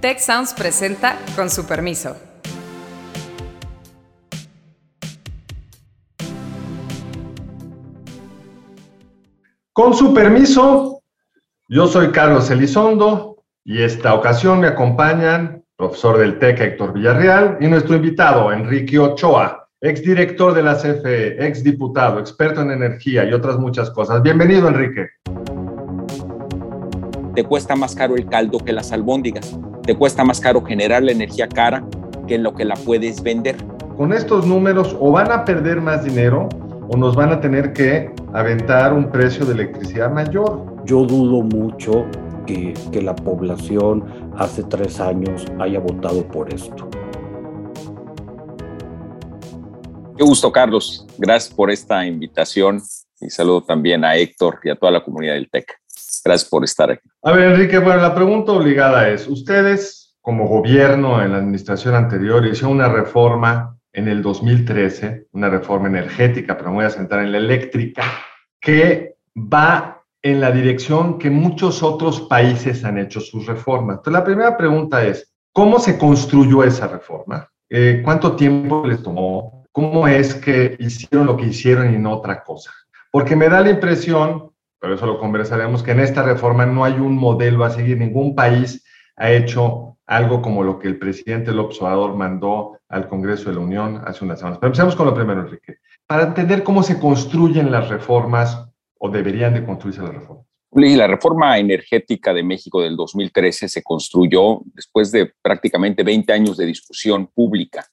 Tech Sounds presenta con su permiso. Con su permiso, yo soy Carlos Elizondo y esta ocasión me acompañan profesor del TEC Héctor Villarreal y nuestro invitado Enrique Ochoa, exdirector de la CFE, exdiputado, experto en energía y otras muchas cosas. Bienvenido, Enrique. Te cuesta más caro el caldo que las albóndigas. Te cuesta más caro generar la energía cara que lo que la puedes vender. Con estos números o van a perder más dinero o nos van a tener que aventar un precio de electricidad mayor. Yo dudo mucho que, que la población hace tres años haya votado por esto. Qué gusto, Carlos. Gracias por esta invitación y saludo también a Héctor y a toda la comunidad del TEC. Gracias por estar aquí. A ver, Enrique, bueno, la pregunta obligada es, ustedes como gobierno en la administración anterior hicieron una reforma en el 2013, una reforma energética, pero me voy a centrar en la eléctrica, que va en la dirección que muchos otros países han hecho sus reformas. Entonces, la primera pregunta es, ¿cómo se construyó esa reforma? Eh, ¿Cuánto tiempo les tomó? ¿Cómo es que hicieron lo que hicieron y no otra cosa? Porque me da la impresión, pero eso lo conversaremos, que en esta reforma no hay un modelo a seguir. Ningún país ha hecho algo como lo que el presidente López Obrador mandó al Congreso de la Unión hace unas semanas. Pero empecemos con lo primero, Enrique. Para entender cómo se construyen las reformas o deberían de construirse las reformas. La reforma energética de México del 2013 se construyó después de prácticamente 20 años de discusión pública,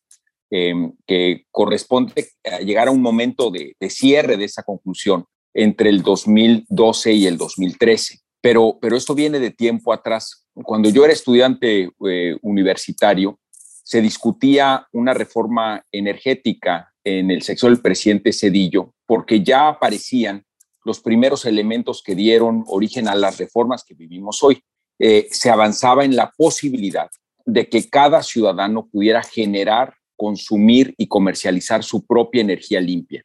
eh, que corresponde a llegar a un momento de, de, cierre de esa conclusión entre el 2012 y el 2013. Pero, pero esto viene de tiempo atrás. Cuando yo era estudiante eh, universitario, se discutía una reforma energética en el sexo del presidente Cedillo, porque ya aparecían los primeros elementos que dieron origen a las reformas que vivimos hoy. Eh, se avanzaba en la posibilidad de que cada ciudadano pudiera generar, consumir y comercializar su propia energía limpia.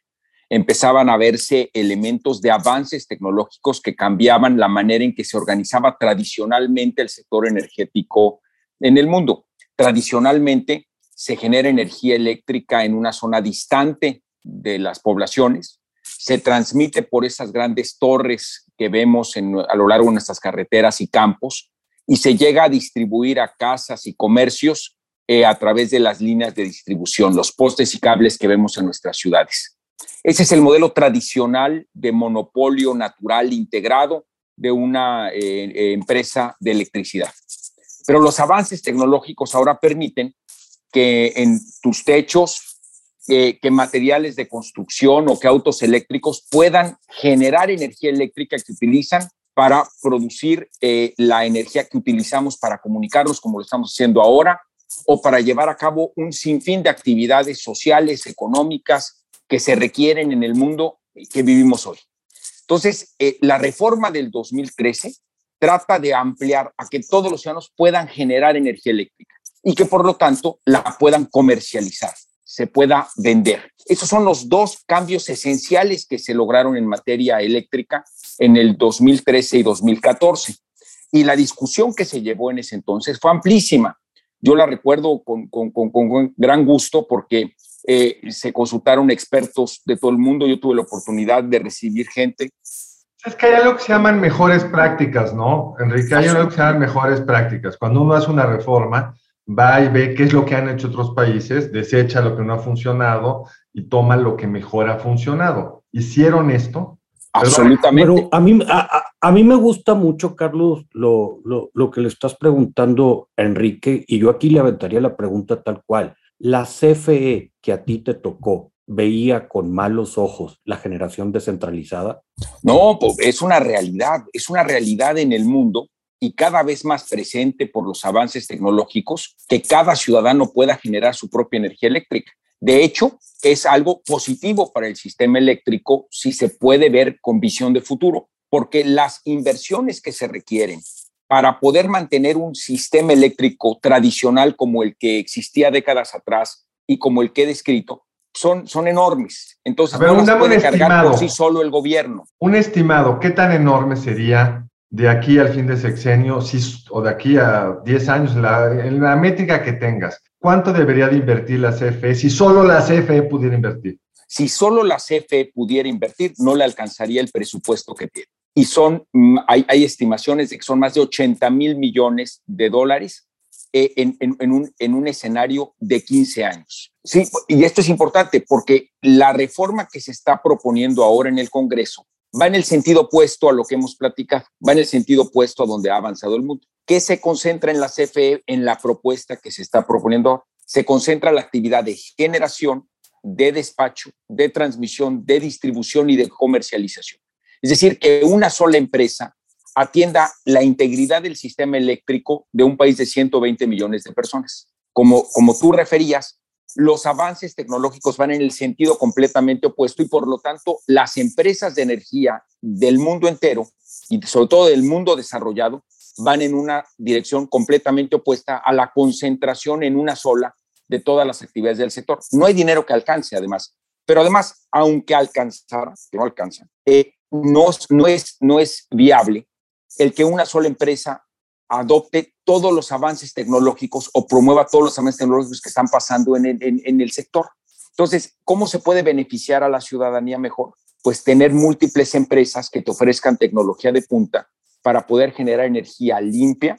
Empezaban a verse elementos de avances tecnológicos que cambiaban la manera en que se organizaba tradicionalmente el sector energético en el mundo. Tradicionalmente se genera energía eléctrica en una zona distante de las poblaciones, se transmite por esas grandes torres que vemos a lo largo de nuestras carreteras y campos y se llega a distribuir a casas y comercios eh, a través de las líneas de distribución, los postes y cables que vemos en nuestras ciudades. Ese es el modelo tradicional de monopolio natural integrado de una eh, eh, empresa de electricidad. Pero los avances tecnológicos ahora permiten que en tus techos eh, que materiales de construcción o que autos eléctricos puedan generar energía eléctrica que utilizan para producir la energía que utilizamos para comunicarnos como lo estamos haciendo ahora o para llevar a cabo un sinfín de actividades sociales, económicas que se requieren en el mundo que vivimos hoy. Entonces, eh, la reforma del 2013 trata de ampliar a que todos los ciudadanos puedan generar energía eléctrica y que por lo tanto la puedan comercializar se pueda vender. Esos son los dos cambios esenciales que se lograron en materia eléctrica en el 2013 y 2014. Y la discusión que se llevó en ese entonces fue amplísima. Yo la recuerdo con, con, con, con gran gusto porque eh, se consultaron expertos de todo el mundo. Yo tuve la oportunidad de recibir gente. Es que hay algo que se llaman mejores prácticas, ¿no, Enrique? Hay algo que se llaman mejores prácticas. Cuando uno hace una reforma, va y ve qué es lo que han hecho otros países, desecha lo que no ha funcionado y toma lo que mejor ha funcionado. ¿Hicieron esto? Absolutamente. Pero a mí, a, a mí me gusta mucho, Carlos, lo, lo, lo, que le estás preguntando a Enrique, y yo aquí le aventaría la pregunta tal cual. La CFE que a ti te tocó, veía con malos ojos la generación descentralizada? No, pues es una realidad, es una realidad en el mundo y cada vez más presente por los avances tecnológicos, que cada ciudadano pueda generar su propia energía eléctrica. De hecho, es algo positivo para el sistema eléctrico si se puede ver con visión de futuro, porque las inversiones que se requieren para poder mantener un sistema eléctrico tradicional como el que existía décadas atrás y como el que he descrito, son, son enormes. Entonces, Pero no las puede cargar por sí solo el gobierno. Un estimado, ¿qué tan enorme sería de aquí al fin de sexenio o de aquí a 10 años, en la métrica que tengas, ¿cuánto debería de invertir la CFE si solo la CFE pudiera invertir? Si solo la CFE pudiera invertir, no le alcanzaría el presupuesto que tiene. Y son, mm, hay, hay estimaciones de que son más de 80 mil millones de dólares eh, en, un, escenario de 15 años. Sí, y esto es importante porque la reforma que se está proponiendo ahora en el Congreso va en el sentido opuesto a lo que hemos platicado, va en el sentido opuesto a donde ha avanzado el mundo. ¿Qué se concentra en la CFE, en la propuesta que se está proponiendo ahora? Se concentra la actividad de generación, de despacho, de transmisión, de distribución y de comercialización. Es decir, que una sola empresa atienda la integridad del sistema eléctrico de un país de 120 millones de personas. Como, como tú referías, los avances tecnológicos van en el sentido completamente opuesto y por lo tanto las empresas de energía del mundo entero y sobre todo del mundo desarrollado van en una dirección completamente opuesta a la concentración en una sola de todas las actividades del sector. No hay dinero que alcance además, pero además, aunque alcanzara, no alcanza, eh, no, no, es, no es viable el que una sola empresa adopte todos los avances tecnológicos o promueva todos los avances tecnológicos que están pasando en el, sector. Entonces, ¿cómo se puede beneficiar a la ciudadanía mejor? Pues tener múltiples empresas que te ofrezcan tecnología de punta para poder generar energía limpia,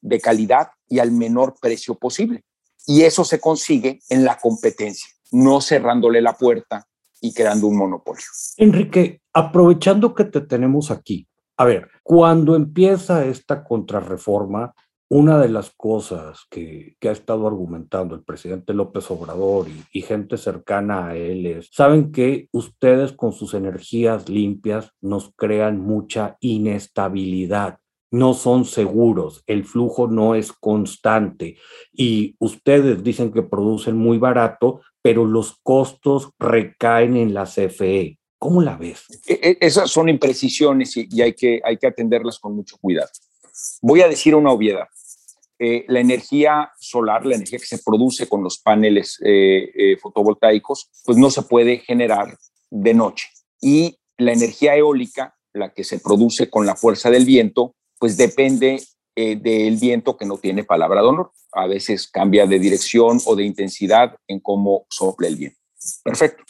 de calidad y al menor precio posible. Y eso se consigue en la competencia, no cerrándole la puerta y creando un monopolio. Enrique, aprovechando que te tenemos aquí, a ver, cuando empieza esta contrarreforma, una de las cosas que, ha estado argumentando el presidente López Obrador y, y, gente cercana a él es, saben que ustedes con sus energías limpias nos crean mucha inestabilidad, no son seguros, el flujo no es constante y ustedes dicen que producen muy barato, pero los costos recaen en la CFE. ¿Cómo la ves? E, e, esas son imprecisiones y, hay, que, atenderlas con mucho cuidado. Voy a decir una obviedad. Eh, la energía solar, la energía que se produce con los paneles eh, eh, fotovoltaicos, pues no se puede generar de noche. Y la energía eólica, la que se produce con la fuerza del viento, pues depende del viento que no tiene palabra de honor. A veces cambia de dirección o de intensidad en cómo sopla el viento. Perfecto.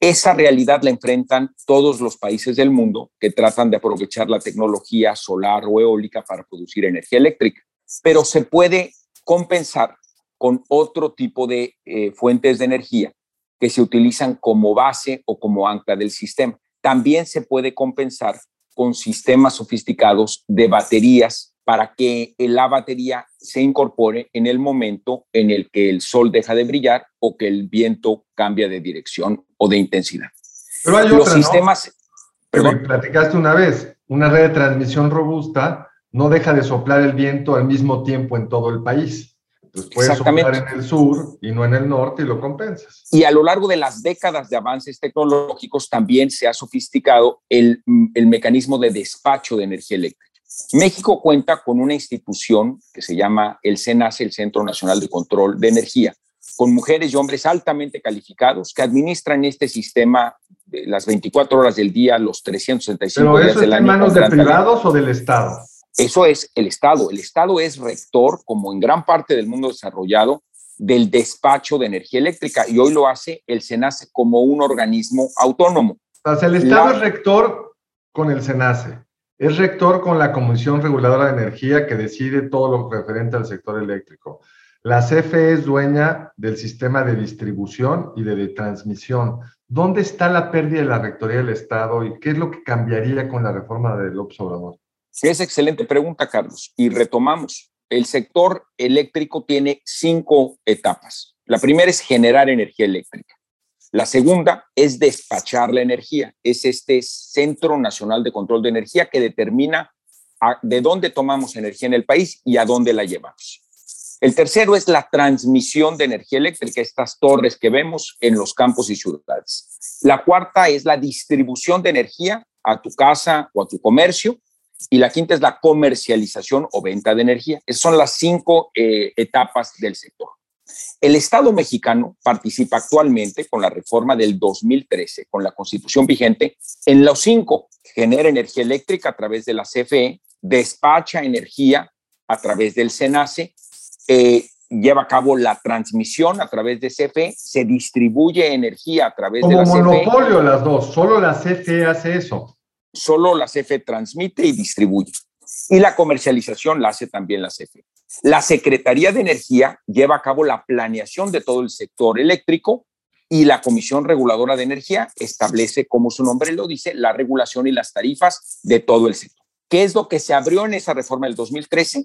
Esa realidad la enfrentan todos los países del mundo que tratan de aprovechar la tecnología solar o eólica para producir energía eléctrica, pero se puede compensar con otro tipo de eh, fuentes de energía que se utilizan como base o como ancla del sistema. También se puede compensar con sistemas sofisticados de baterías para que la batería se incorpore en el momento en el que el sol deja de brillar o que el viento cambia de dirección o de intensidad. Pero hay Los sistemas... ¿no? platicaste una vez, una red de transmisión robusta no deja de soplar el viento al mismo tiempo en todo el país. Entonces puedes soplar en el sur y no en el norte y lo compensas. Y a lo largo de las décadas de avances tecnológicos también se ha sofisticado el, el mecanismo de despacho de energía eléctrica. México cuenta con una institución que se llama el CENACE, el Centro Nacional de Control de Energía, con mujeres y hombres altamente calificados que administran este sistema de las 24 horas del día, los 365 días del año. ¿En manos de privados o del Estado? Eso es el Estado. El Estado es rector, como en gran parte del mundo desarrollado, del despacho de energía eléctrica y hoy lo hace el SENACE como un organismo autónomo. O sea, el Estado es rector con el SENACE. Es rector con la Comisión Reguladora de Energía que decide todo lo referente al sector eléctrico. La CFE es dueña del sistema de distribución y de, transmisión. ¿Dónde está la pérdida de la rectoría del Estado y qué es lo que cambiaría con la reforma del Obrador? Es excelente pregunta, Carlos. Y retomamos. El sector eléctrico tiene cinco etapas. La primera es generar energía eléctrica. La segunda es despachar la energía. Es este Centro Nacional de Control de Energía que determina de dónde tomamos energía en el país y a dónde la llevamos. El tercero es la transmisión de energía eléctrica, estas torres que vemos en los campos y ciudades. La cuarta es la distribución de energía a tu casa o a tu comercio. Y la quinta es la comercialización o venta de energía. Esas son las cinco eh, etapas del sector. El Estado mexicano participa actualmente con la reforma del 2013, con la constitución vigente, en los cinco. Genera energía eléctrica a través de la CFE, despacha energía a través del SENACE, eh, lleva a cabo la transmisión a través de CFE, se distribuye energía a través de la CFE. Como monopolio las dos, solo la CFE hace eso. Solo la CFE transmite y distribuye. Y la comercialización la hace también la CFE. La Secretaría de Energía lleva a cabo la planeación de todo el sector eléctrico y la Comisión Reguladora de Energía establece, como su nombre lo dice, la regulación y las tarifas de todo el sector. ¿Qué es lo que se abrió en esa reforma del 2013?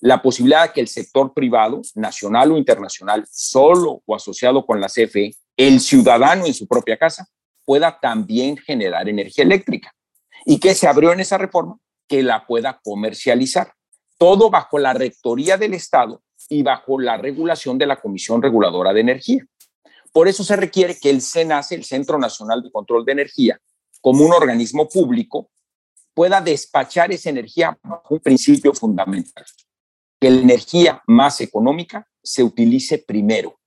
La posibilidad de que el sector privado, nacional o internacional, solo o asociado con la CFE, el ciudadano en su propia casa, pueda también generar energía eléctrica. ¿Y qué se abrió en esa reforma? Que la pueda comercializar. Todo bajo la rectoría del Estado y bajo la regulación de la Comisión Reguladora de Energía. Por eso se requiere que el CENACE, el Centro Nacional de Control de Energía, como un organismo público, pueda despachar esa energía bajo un principio fundamental, que la energía más económica se utilice primero.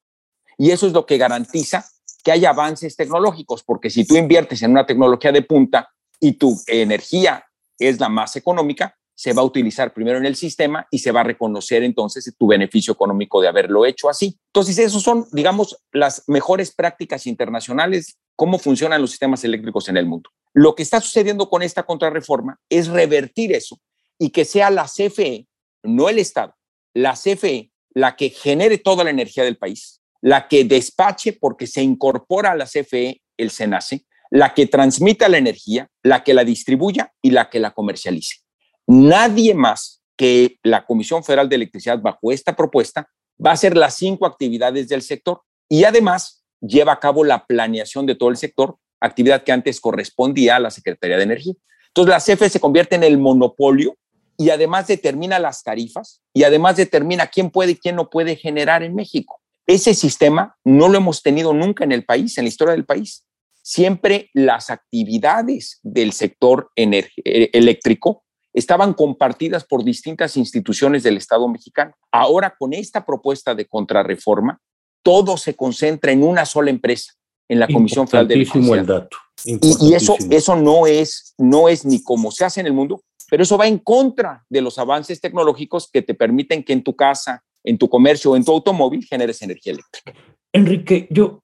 Y eso es lo que garantiza que haya avances tecnológicos, porque si tú inviertes en una tecnología de punta y tu energía es la más económica, se va a utilizar primero en el sistema y se va a reconocer entonces tu beneficio económico de haberlo hecho así. Entonces, esos son, digamos, las mejores prácticas internacionales, cómo funcionan los sistemas eléctricos en el mundo. Lo que está sucediendo con esta contrarreforma es revertir eso y que sea la CFE, no el Estado, la CFE la que genere toda la energía del país, la que despache porque se incorpora a la CFE el SENACE, la que transmita la energía, la que la distribuya y la que la comercialice. Nadie más que la Comisión Federal de Electricidad bajo esta propuesta va a hacer las cinco actividades del sector y además lleva a cabo la planeación de todo el sector, actividad que antes correspondía a la Secretaría de Energía. Entonces la CFE se convierte en el monopolio y además determina las tarifas y además determina quién puede y quién no puede generar en México. Ese sistema no lo hemos tenido nunca en el país, en la historia del país. Siempre las actividades del sector eléctrico estaban compartidas por distintas instituciones del Estado mexicano. Ahora, con esta propuesta de contrarreforma, todo se concentra en una sola empresa, en la Comisión Federal de Electricidad. el dato. Y, eso, eso no, es, no es ni como se hace en el mundo, pero eso va en contra de los avances tecnológicos que te permiten que en tu casa, en tu comercio o en tu automóvil generes energía eléctrica. Enrique, yo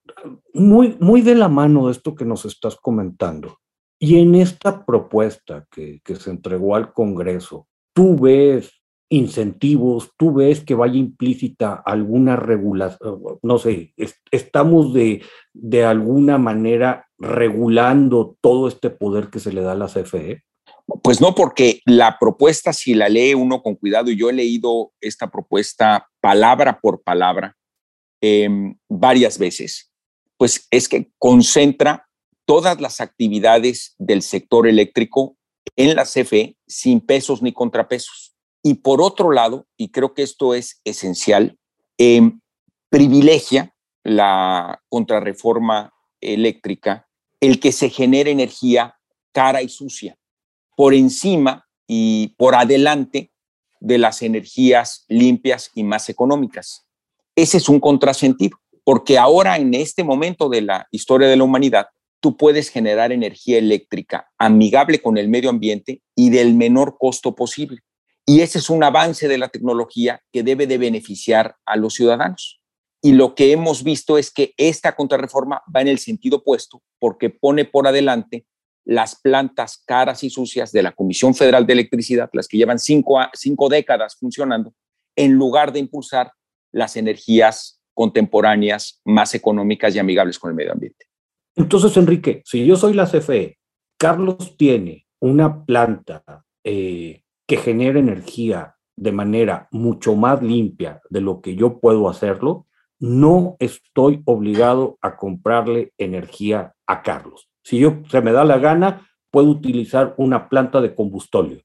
muy, muy de la mano de esto que nos estás comentando, y en esta propuesta que, se entregó al Congreso, tú ves incentivos, tú ves que vaya implícita alguna regulación, no sé, estamos de, de alguna manera regulando todo este poder que se le da a la CFE. Pues no, porque la propuesta, si la lee uno con cuidado, y yo he leído esta propuesta palabra por palabra em, varias veces, pues es que concentra todas las actividades del sector eléctrico en la CFE sin pesos ni contrapesos. Y por otro lado, y creo que esto es esencial, em, privilegia la contrarreforma eléctrica el que se genere energía cara y sucia por encima y por adelante de las energías limpias y más económicas. Ese es un contrasentido, porque ahora en este momento de la historia de la humanidad, tú puedes generar energía eléctrica amigable con el medio ambiente y del menor costo posible. Y ese es un avance de la tecnología que debe de beneficiar a los ciudadanos. Y lo que hemos visto es que esta contrarreforma va en el sentido opuesto porque pone por adelante las plantas caras y sucias de la Comisión Federal de Electricidad, las que llevan cinco, cinco décadas funcionando, en lugar de impulsar las energías contemporáneas más económicas y amigables con el medio ambiente. Entonces, Enrique, si yo soy la CFE, Carlos tiene una planta eh, que genera energía de manera mucho más limpia de lo que yo puedo hacerlo, no estoy obligado a comprarle energía a Carlos. Si yo se me da la gana, puedo utilizar una planta de combustóleo.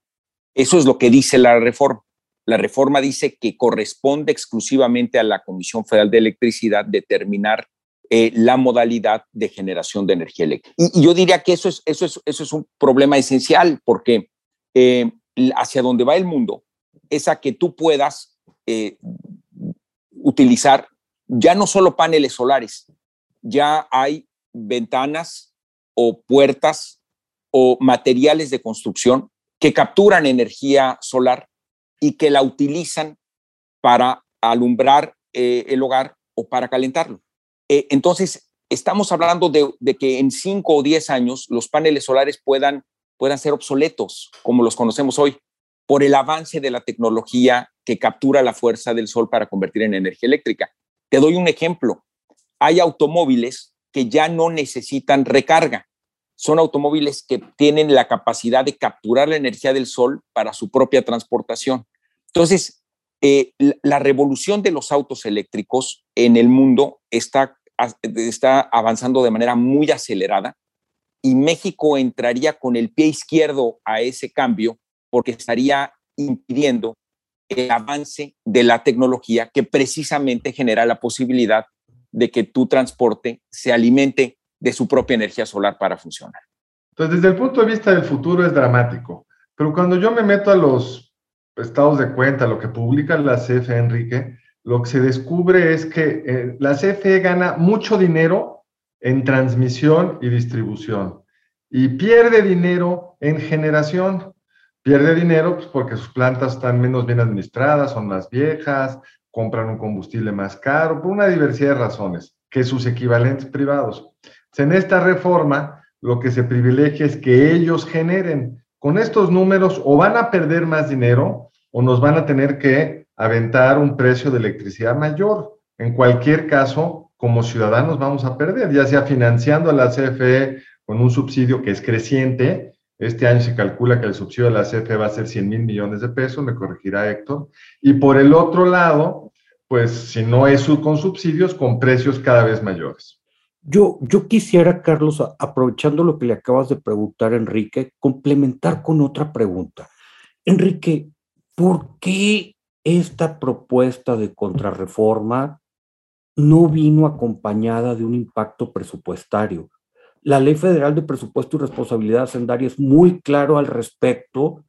Eso es lo que dice la reforma. La reforma dice que corresponde exclusivamente a la Comisión Federal de Electricidad determinar eh, la modalidad de generación de energía eléctrica. Y, yo diría que eso es, eso, es, eso es un problema esencial porque eh, hacia donde va el mundo es a que tú puedas eh, utilizar ya no solo paneles solares, ya hay ventanas o puertas o materiales de construcción que capturan energía solar y que la utilizan para alumbrar el hogar o para calentarlo. Eh, entonces, estamos hablando de, que en 5 o 10 años los paneles solares puedan, puedan ser obsoletos, como los conocemos hoy, por el avance de la tecnología que captura la fuerza del sol para convertir en energía eléctrica. Te doy un ejemplo. Hay automóviles que ya no necesitan recarga. Son automóviles que tienen la capacidad de capturar la energía del sol para su propia transportación. Entonces, eh, la revolución de los autos eléctricos en el mundo está, está avanzando de manera muy acelerada y México entraría con el pie izquierdo a ese cambio porque estaría impidiendo el avance de la tecnología que precisamente genera la posibilidad de que tu transporte se alimente de su propia energía solar para funcionar. Entonces, desde el punto de vista del futuro es dramático, pero cuando yo me meto a los estados de cuenta, lo que publica la CFE, Enrique, lo que se descubre es que eh, la CFE gana mucho dinero en transmisión y distribución y pierde dinero en generación. Pierde dinero pues, porque sus plantas están menos bien administradas, son más viejas, compran un combustible más caro, por una diversidad de razones que sus equivalentes privados. En esta reforma, lo que se privilegia es que ellos generen. Con estos números o van a perder más dinero o nos van a tener que aventar un precio de electricidad mayor. En cualquier caso, como ciudadanos vamos a perder, ya sea financiando a la CFE con un subsidio que es creciente este año se calcula que el subsidio de la CFE va a ser 100 mil millones de pesos, me corregirá Héctor. Y por el otro lado, pues si no es con subsidios, con precios cada vez mayores. Yo, yo quisiera, Carlos, aprovechando lo que le acabas de preguntar, Enrique, complementar con otra pregunta. Enrique, ¿por qué esta propuesta de contrarreforma no vino acompañada de un impacto presupuestario? La Ley Federal de Presupuesto y Responsabilidad Hacendaria es muy claro al respecto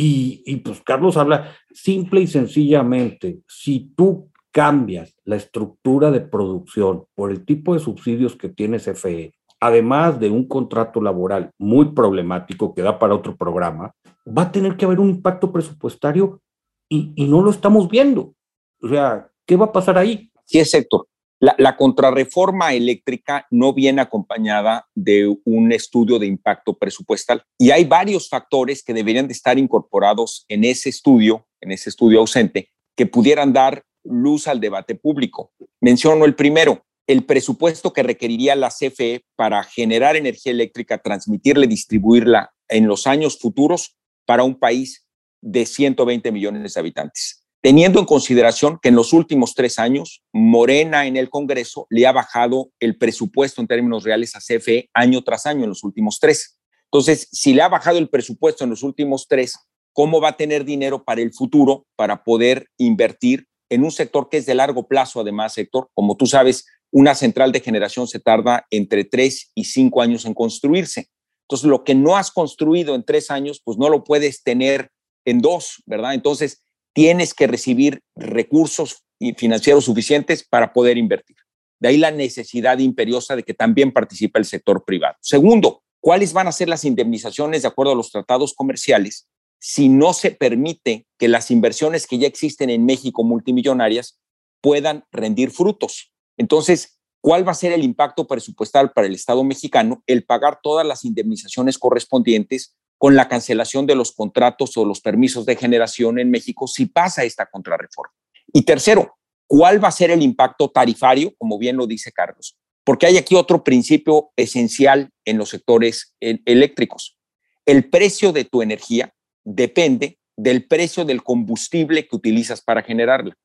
y, pues Carlos habla simple y sencillamente, si tú cambias la estructura de producción por el tipo de subsidios que tiene CFE, además de un contrato laboral muy problemático que da para otro programa, va a tener que haber un impacto presupuestario y, y no lo estamos viendo. O sea, ¿qué va a pasar ahí? Sí, es Héctor. La, contrarreforma eléctrica no viene acompañada de un estudio de impacto presupuestal y hay varios factores que deberían de estar incorporados en ese estudio, en ese estudio ausente, que pudieran dar luz al debate público. Menciono el primero, el presupuesto que requeriría la CFE para generar energía eléctrica, transmitirla y distribuirla en los años futuros para un país de 120 millones de habitantes teniendo en consideración que en los últimos tres años Morena en el Congreso le ha bajado el presupuesto en términos reales a CFE año tras año en los últimos tres. Entonces, si le ha bajado el presupuesto en los últimos tres, ¿cómo va a tener dinero para el futuro para poder invertir en un sector que es de largo plazo, además, sector? Como tú sabes, una central de generación se tarda entre tres y cinco años en construirse. Entonces, lo que no has construido en tres años, pues no lo puedes tener en dos, ¿verdad? Entonces, tienes que recibir recursos financieros suficientes para poder invertir. De ahí la necesidad imperiosa de que también participe el sector privado. Segundo, ¿cuáles van a ser las indemnizaciones de acuerdo a los tratados comerciales si no se permite que las inversiones que ya existen en México multimillonarias puedan rendir frutos? Entonces, ¿cuál va a ser el impacto presupuestal para el Estado mexicano el pagar todas las indemnizaciones correspondientes con la cancelación de los contratos o los permisos de generación en México si pasa esta contrarreforma. Y tercero, ¿cuál va a ser el impacto tarifario, como bien lo dice Carlos? Porque hay aquí otro principio esencial en los sectores eléctricos. El precio de tu energía depende del precio del combustible que utilizas para generarla.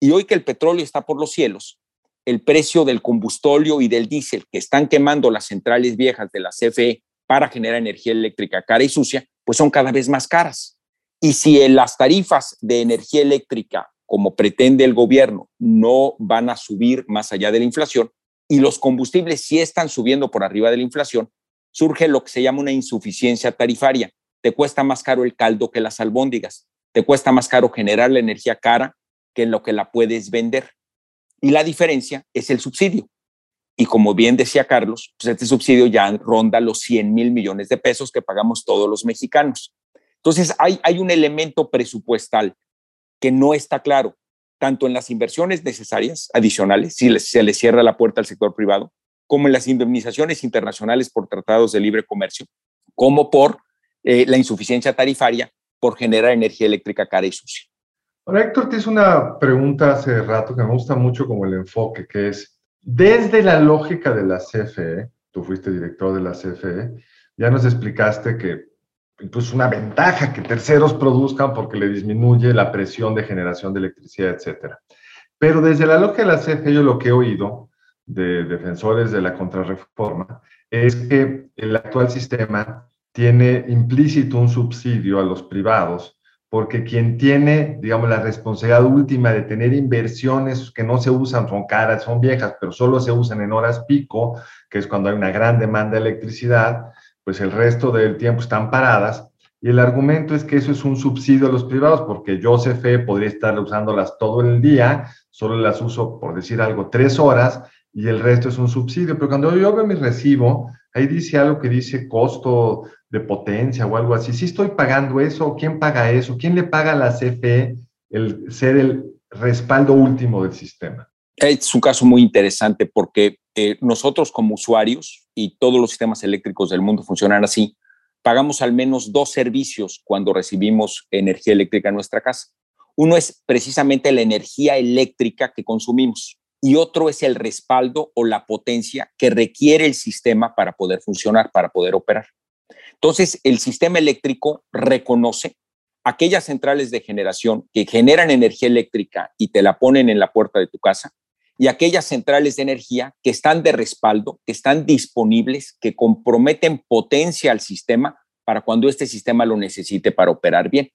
Y hoy que el petróleo está por los cielos, el precio del combustóleo y del diésel que están quemando las centrales viejas de la CFE para generar energía eléctrica cara y sucia, pues son cada vez más caras. Y si las tarifas de energía eléctrica, como pretende el gobierno, no van a subir más allá de la inflación, y los combustibles sí están subiendo por arriba de la inflación, surge lo que se llama una insuficiencia tarifaria. Te cuesta más caro el caldo que las albóndigas, te cuesta más caro generar la energía cara que lo que la puedes vender. Y la diferencia es el subsidio. Y como bien decía Carlos, pues este subsidio ya ronda los 100 mil millones de pesos que pagamos todos los mexicanos. Entonces, hay, hay un elemento presupuestal que no está claro, tanto en las inversiones necesarias adicionales, si se le cierra la puerta al sector privado, como en las indemnizaciones internacionales por tratados de libre comercio, como por eh, la insuficiencia tarifaria por generar energía eléctrica cara y sucia. Ahora, Héctor, te hice una pregunta hace rato que me gusta mucho como el enfoque, que es, desde la lógica de la CFE, tú fuiste director de la CFE, ya nos explicaste que incluso una ventaja que terceros produzcan porque le disminuye la presión de generación de electricidad, etcétera. Pero desde la lógica de la CFE, yo lo que he oído de defensores de la contrarreforma es que el actual sistema tiene implícito un subsidio a los privados porque quien tiene, digamos, la responsabilidad última de tener inversiones que no se usan, son caras, son viejas, pero solo se usan en horas pico, que es cuando hay una gran demanda de electricidad, pues el resto del tiempo están paradas. Y el argumento es que eso es un subsidio a los privados, porque yo, CFE, podría estar usándolas todo el día, solo las uso, por decir algo, tres horas, y el resto es un subsidio. Pero cuando yo veo mi recibo, ahí dice algo que dice costo de potencia o algo así. Si estoy pagando eso, ¿quién paga eso? ¿Quién le paga a la CFE el ser el respaldo último del sistema? Es un caso muy interesante porque eh, nosotros como usuarios y todos los sistemas eléctricos del mundo funcionan así, pagamos al menos dos servicios cuando recibimos energía eléctrica en nuestra casa. Uno es precisamente la energía eléctrica que consumimos y otro es el respaldo o la potencia que requiere el sistema para poder funcionar, para poder operar. Entonces, el sistema eléctrico reconoce aquellas centrales de generación que generan energía eléctrica y te la ponen en la puerta de tu casa y aquellas centrales de energía que están de respaldo, que están disponibles, que comprometen potencia al sistema para cuando este sistema lo necesite para operar bien.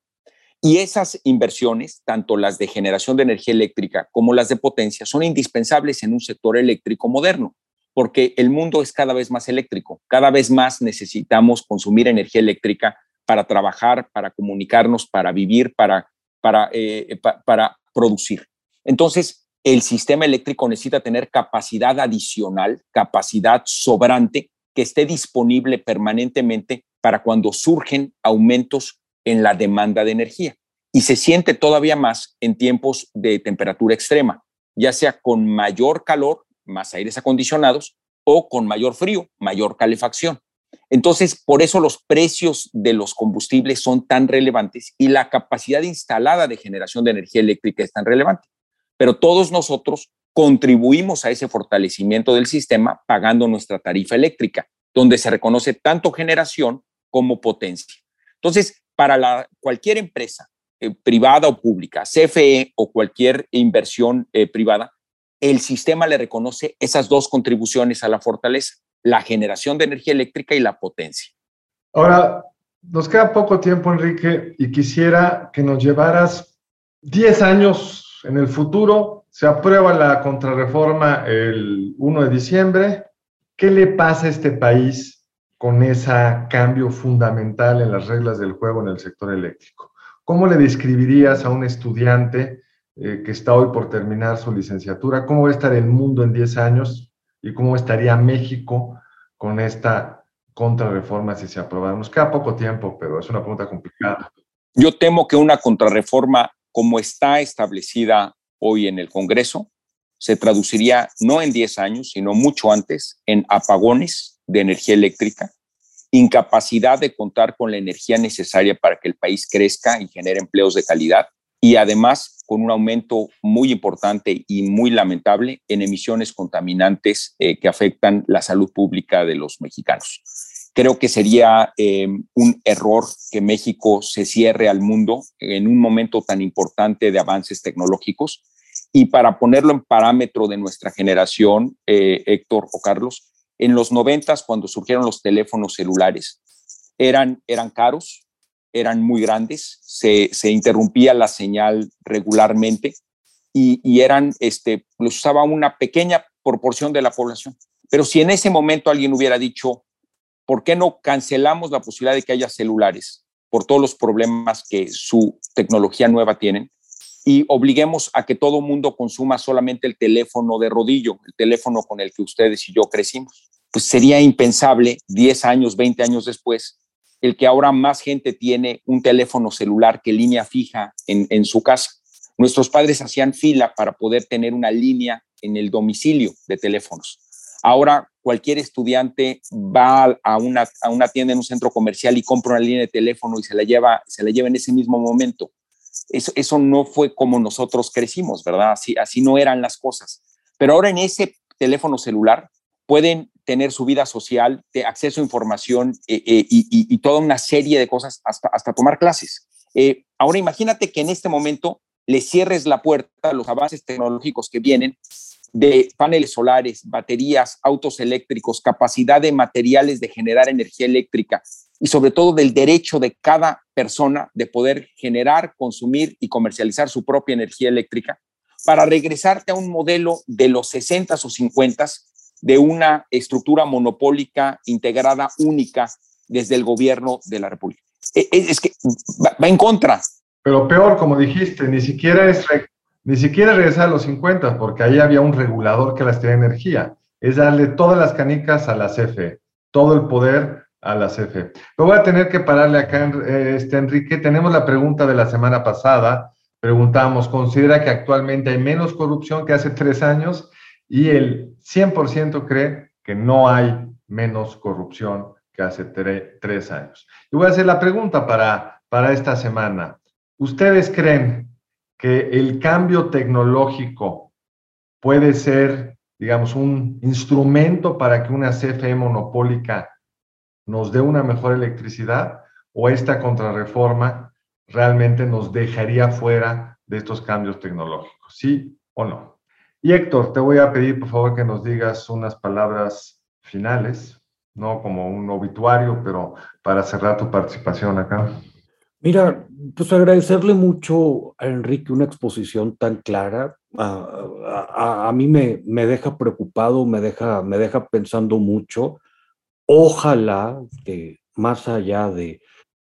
Y esas inversiones, tanto las de generación de energía eléctrica como las de potencia, son indispensables en un sector eléctrico moderno porque el mundo es cada vez más eléctrico, cada vez más necesitamos consumir energía eléctrica para trabajar, para comunicarnos, para vivir, para, para, eh, para producir. Entonces, el sistema eléctrico necesita tener capacidad adicional, capacidad sobrante, que esté disponible permanentemente para cuando surgen aumentos en la demanda de energía. Y se siente todavía más en tiempos de temperatura extrema, ya sea con mayor calor más aires acondicionados, o con mayor frío, mayor calefacción. Entonces, por eso los precios de los combustibles son tan relevantes y la capacidad instalada de generación de energía eléctrica es tan relevante. Pero todos nosotros contribuimos a ese fortalecimiento del sistema pagando nuestra tarifa eléctrica, donde se reconoce tanto generación como potencia. Entonces, para cualquier empresa eh, privada o pública, CFE o cualquier inversión eh, privada, el sistema le reconoce esas dos contribuciones a la fortaleza, la generación de energía eléctrica y la potencia. Ahora, nos queda poco tiempo, Enrique, y quisiera que nos llevaras 10 años en el futuro. Se aprueba la contrarreforma el 1 de diciembre. ¿Qué le pasa a este país con ese cambio fundamental en las reglas del juego en el sector eléctrico? ¿Cómo le describirías a un estudiante eh, que está hoy por terminar su licenciatura, ¿cómo va a estar el mundo en 10 años y cómo estaría México con esta contrarreforma si se aprobara? Nos queda poco tiempo, pero es una pregunta complicada. Yo temo que una contrarreforma como está establecida hoy en el Congreso se traduciría no en 10 años, sino mucho antes en apagones de energía eléctrica, incapacidad de contar con la energía necesaria para que el país crezca y genere empleos de calidad y además con un aumento muy importante y muy lamentable en emisiones contaminantes eh, que afectan la salud pública de los mexicanos. Creo que sería eh, un error que México se cierre al mundo en un momento tan importante de avances tecnológicos. Y para ponerlo en parámetro de nuestra generación, eh, Héctor o Carlos, en los noventas, cuando surgieron los teléfonos celulares, eran, eran caros, eran muy grandes, se, interrumpía la señal regularmente y, eran, este, los usaba una pequeña proporción de la población. Pero si en ese momento alguien hubiera dicho, ¿por qué no cancelamos la posibilidad de que haya celulares por todos los problemas que su tecnología nueva tienen? y obliguemos a que todo mundo consuma solamente el teléfono de rodillo, el teléfono con el que ustedes y yo crecimos. Pues sería impensable 10 años, 20 años después, el que ahora más gente tiene un teléfono celular que línea fija en, en su casa. Nuestros padres hacían fila para poder tener una línea en el domicilio de teléfonos. Ahora cualquier estudiante va a una, a una tienda en un centro comercial y compra una línea de teléfono y se la lleva, se la lleva en ese mismo momento. Eso, eso no fue como nosotros crecimos, ¿verdad? Así, así no eran las cosas. Pero ahora en ese teléfono celular pueden tener su vida social, de acceso a información eh, eh, y, toda una serie de cosas hasta, hasta tomar clases. Eh, ahora imagínate que en este momento le cierres la puerta a los avances tecnológicos que vienen de paneles solares, baterías, autos eléctricos, capacidad de materiales de generar energía eléctrica y sobre todo del derecho de cada persona de poder generar, consumir y comercializar su propia energía eléctrica para regresarte a un modelo de los 60 o 50 de una estructura monopólica integrada única desde el gobierno de la República. E, e, es, que va, en contra. Pero peor, como dijiste, ni siquiera es ni siquiera regresar a los 50, porque ahí había un regulador que las tenía energía. Es darle todas las canicas a la CFE, todo el poder a la CFE. Pero voy a tener que pararle acá, eh, este, Enrique. Tenemos la pregunta de la semana pasada. Preguntamos, ¿considera que actualmente hay menos corrupción que hace tres años? Y el 100% cree que no hay menos corrupción que hace tres años. Y voy a hacer la pregunta para, para esta semana. ¿Ustedes creen que el cambio tecnológico puede ser, digamos, un instrumento para que una CFE monopólica nos dé una mejor electricidad o esta contrarreforma realmente nos dejaría fuera de estos cambios tecnológicos, ¿sí o no? Y Héctor, te voy a pedir por favor que nos digas unas palabras finales, no como un obituario, pero para cerrar tu participación acá. Mira, pues agradecerle mucho a Enrique una exposición tan clara. A, mí me, me, deja preocupado, me deja, me deja pensando mucho. Ojalá que más allá de,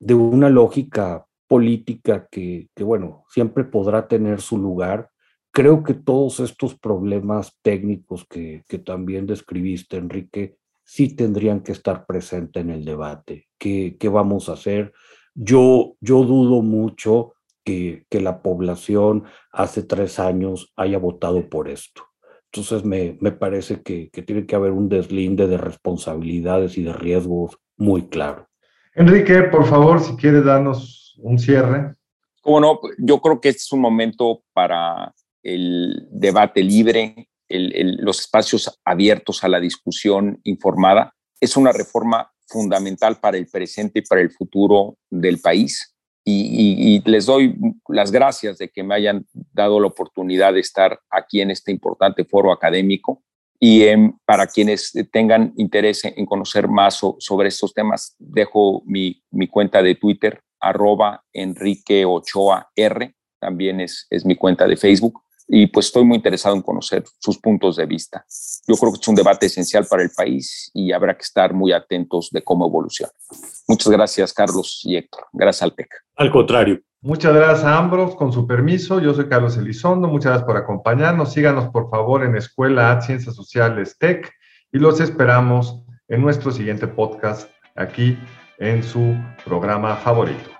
de una lógica política que, que, bueno, siempre podrá tener su lugar, creo que todos estos problemas técnicos que, que también describiste, Enrique, sí tendrían que estar presentes en el debate. ¿Qué, qué vamos a hacer? Yo, yo dudo mucho que, que, la población hace tres años haya votado por esto. Entonces me, me parece que, que, tiene que haber un deslinde de responsabilidades y de riesgos muy claro. Enrique, por favor, si quiere darnos un cierre. Como no, yo creo que este es un momento para el debate libre, el, el, los espacios abiertos a la discusión informada. Es una reforma fundamental para el presente y para el futuro del país. Y, les doy las gracias de que me hayan dado la oportunidad de estar aquí en este importante foro académico. Y para quienes tengan interés en conocer más sobre estos temas, dejo mi, mi cuenta de Twitter, arroba Enrique Ochoa R, también es, es mi cuenta de Facebook y pues estoy muy interesado en conocer sus puntos de vista. Yo creo que es un debate esencial para el país y habrá que estar muy atentos de cómo evoluciona. Muchas gracias, Carlos y Héctor. Gracias al TEC. Al contrario. Muchas gracias a ambos, con su permiso. Yo soy Carlos Elizondo, muchas gracias por acompañarnos. Síganos, por favor, en Escuela Ciencias Sociales TEC y los esperamos en nuestro siguiente podcast aquí en su programa favorito.